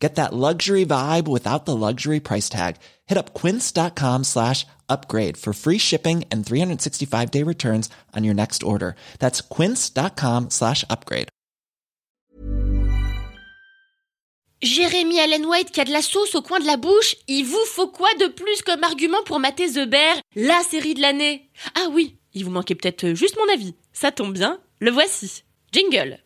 Get that luxury vibe without the luxury price tag. Hit up quince.com slash upgrade for free shipping and 365 day returns on your next order. That's quince.com slash upgrade. Jérémy Allen White qui a de la sauce au coin de la bouche, il vous faut quoi de plus comme argument pour mater The Bear, la série de l'année? Ah oui, il vous manquait peut-être juste mon avis. Ça tombe bien, le voici. Jingle.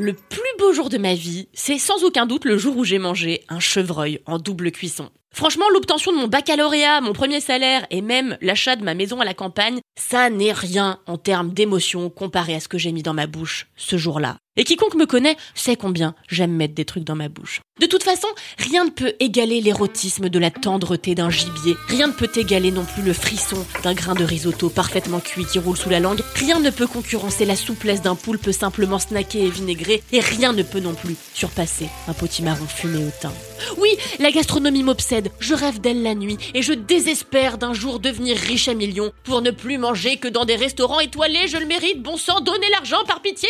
Le plus beau jour de ma vie, c'est sans aucun doute le jour où j'ai mangé un chevreuil en double cuisson. Franchement, l'obtention de mon baccalauréat, mon premier salaire et même l'achat de ma maison à la campagne, ça n'est rien en termes d'émotion comparé à ce que j'ai mis dans ma bouche ce jour-là. Et quiconque me connaît sait combien j'aime mettre des trucs dans ma bouche. De toute façon, rien ne peut égaler l'érotisme de la tendreté d'un gibier. Rien ne peut égaler non plus le frisson d'un grain de risotto parfaitement cuit qui roule sous la langue. Rien ne peut concurrencer la souplesse d'un poulpe simplement snacké et vinaigré. Et rien ne peut non plus surpasser un potimarron fumé au thym. Oui, la gastronomie m'obsède. Je rêve d'elle la nuit et je désespère d'un jour devenir riche à millions pour ne plus manger que dans des restaurants étoilés. Je le mérite, bon sang, donnez l'argent par pitié.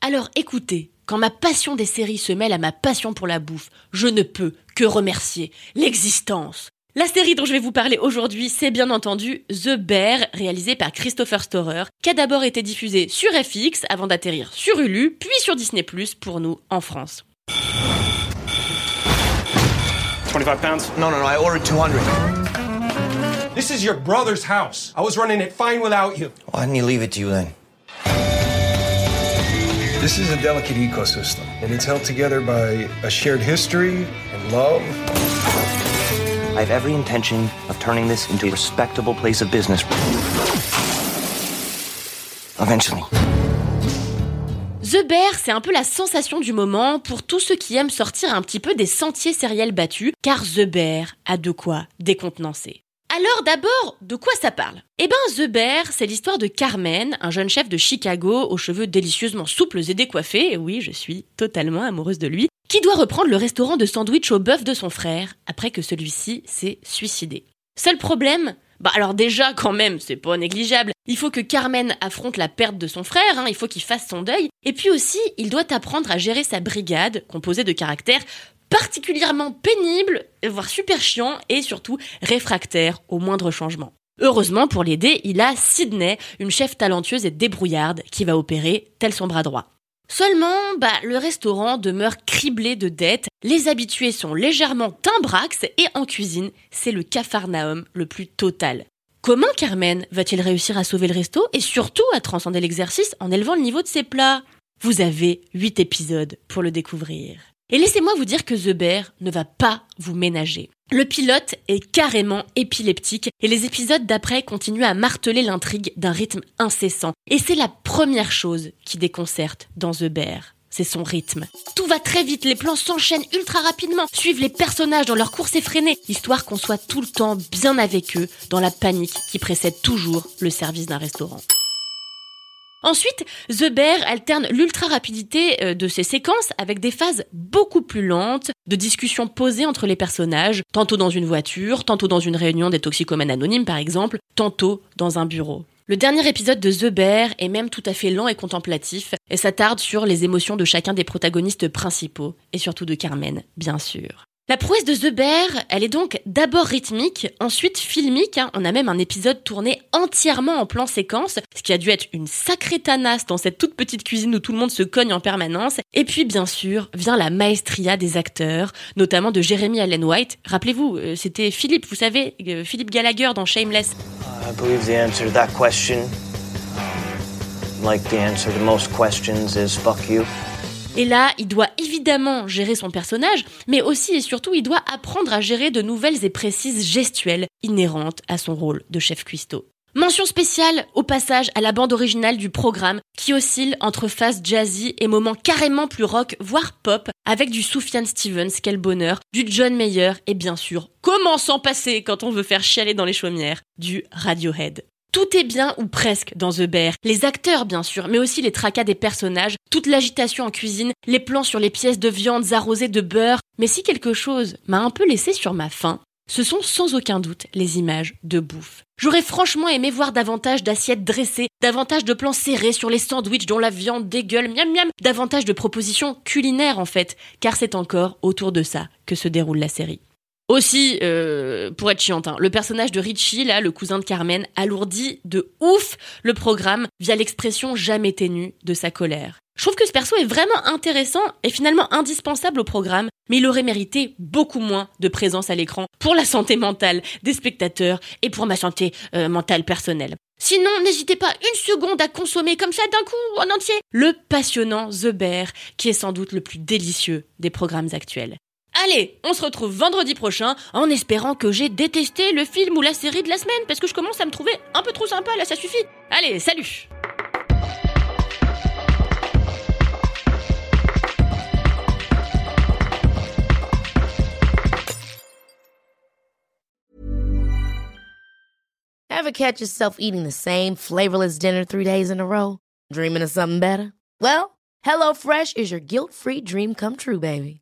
Alors écoutez, quand ma passion des séries se mêle à ma passion pour la bouffe, je ne peux que remercier l'existence. La série dont je vais vous parler aujourd'hui, c'est bien entendu The Bear, réalisée par Christopher Storer, qui a d'abord été diffusée sur FX avant d'atterrir sur Hulu, puis sur Disney pour nous en France. 25 pounds? No, no, no, I ordered 200. This is your brother's house. I was running it fine without you. Why didn't he leave it to you then? This is a delicate ecosystem, and it's held together by a shared history and love. I have every intention of turning this into a respectable place of business. Eventually. The Bear, c'est un peu la sensation du moment pour tous ceux qui aiment sortir un petit peu des sentiers sériels battus, car The Bear a de quoi décontenancer. Alors d'abord, de quoi ça parle? Eh ben, The Bear, c'est l'histoire de Carmen, un jeune chef de Chicago aux cheveux délicieusement souples et décoiffés, et oui, je suis totalement amoureuse de lui, qui doit reprendre le restaurant de sandwich au bœuf de son frère, après que celui-ci s'est suicidé. Seul problème bah alors déjà quand même, c'est pas négligeable. Il faut que Carmen affronte la perte de son frère, hein, il faut qu'il fasse son deuil, et puis aussi il doit apprendre à gérer sa brigade, composée de caractères particulièrement pénibles, voire super chiants, et surtout réfractaires au moindre changement. Heureusement pour l'aider, il a Sydney, une chef talentueuse et débrouillarde, qui va opérer tel son bras droit. Seulement, bah, le restaurant demeure criblé de dettes, les habitués sont légèrement timbrax et en cuisine, c'est le capharnaüm le plus total. Comment Carmen va-t-il réussir à sauver le resto et surtout à transcender l'exercice en élevant le niveau de ses plats? Vous avez 8 épisodes pour le découvrir. Et laissez-moi vous dire que The Bear ne va pas vous ménager. Le pilote est carrément épileptique et les épisodes d'après continuent à marteler l'intrigue d'un rythme incessant. Et c'est la première chose qui déconcerte dans The Bear. C'est son rythme. Tout va très vite, les plans s'enchaînent ultra rapidement, suivent les personnages dans leur course effrénée, histoire qu'on soit tout le temps bien avec eux dans la panique qui précède toujours le service d'un restaurant. Ensuite, The Bear alterne l'ultra rapidité euh, de ses séquences avec des phases beaucoup plus lentes, de discussions posées entre les personnages, tantôt dans une voiture, tantôt dans une réunion des toxicomanes anonymes par exemple, tantôt dans un bureau. Le dernier épisode de The Bear est même tout à fait lent et contemplatif, et s'attarde sur les émotions de chacun des protagonistes principaux, et surtout de Carmen, bien sûr. La prouesse de The Bear, elle est donc d'abord rythmique, ensuite filmique. hein. On a même un épisode tourné entièrement en plan séquence, ce qui a dû être une sacrée tanasse dans cette toute petite cuisine où tout le monde se cogne en permanence. Et puis bien sûr vient la maestria des acteurs, notamment de Jeremy Allen White. Rappelez-vous, euh, c'était Philippe, vous savez, euh, Philippe Gallagher dans Shameless. I believe the answer to that question, like the answer to most questions, is fuck you. Et là, il doit évidemment gérer son personnage, mais aussi et surtout, il doit apprendre à gérer de nouvelles et précises gestuelles inhérentes à son rôle de chef cuistot. Mention spéciale au passage à la bande originale du programme qui oscille entre phases jazzy et moments carrément plus rock, voire pop, avec du Sufjan Stevens, quel bonheur, du John Mayer et bien sûr, comment s'en passer quand on veut faire chialer dans les chaumières, du Radiohead. Tout est bien ou presque dans The Bear. Les acteurs, bien sûr, mais aussi les tracas des personnages, toute l'agitation en cuisine, les plans sur les pièces de viande arrosées de beurre. Mais si quelque chose m'a un peu laissé sur ma faim, ce sont sans aucun doute les images de bouffe. J'aurais franchement aimé voir davantage d'assiettes dressées, davantage de plans serrés sur les sandwichs dont la viande dégueule, miam miam, davantage de propositions culinaires en fait, car c'est encore autour de ça que se déroule la série. Aussi, euh, pour être chiantin, le personnage de Richie, là, le cousin de Carmen, alourdit de ouf le programme via l'expression jamais ténue de sa colère. Je trouve que ce perso est vraiment intéressant et finalement indispensable au programme, mais il aurait mérité beaucoup moins de présence à l'écran pour la santé mentale des spectateurs et pour ma santé euh, mentale personnelle. Sinon, n'hésitez pas une seconde à consommer comme ça d'un coup en entier le passionnant The Bear, qui est sans doute le plus délicieux des programmes actuels. Allez, on se retrouve vendredi prochain en espérant que j'ai détesté le film ou la série de la semaine parce que je commence à me trouver un peu trop sympa là, ça suffit. Allez, salut Ever catch yourself eating the same flavorless dinner three days in a row? Dreaming of something better? Well, HelloFresh is your guilt-free dream come true, baby.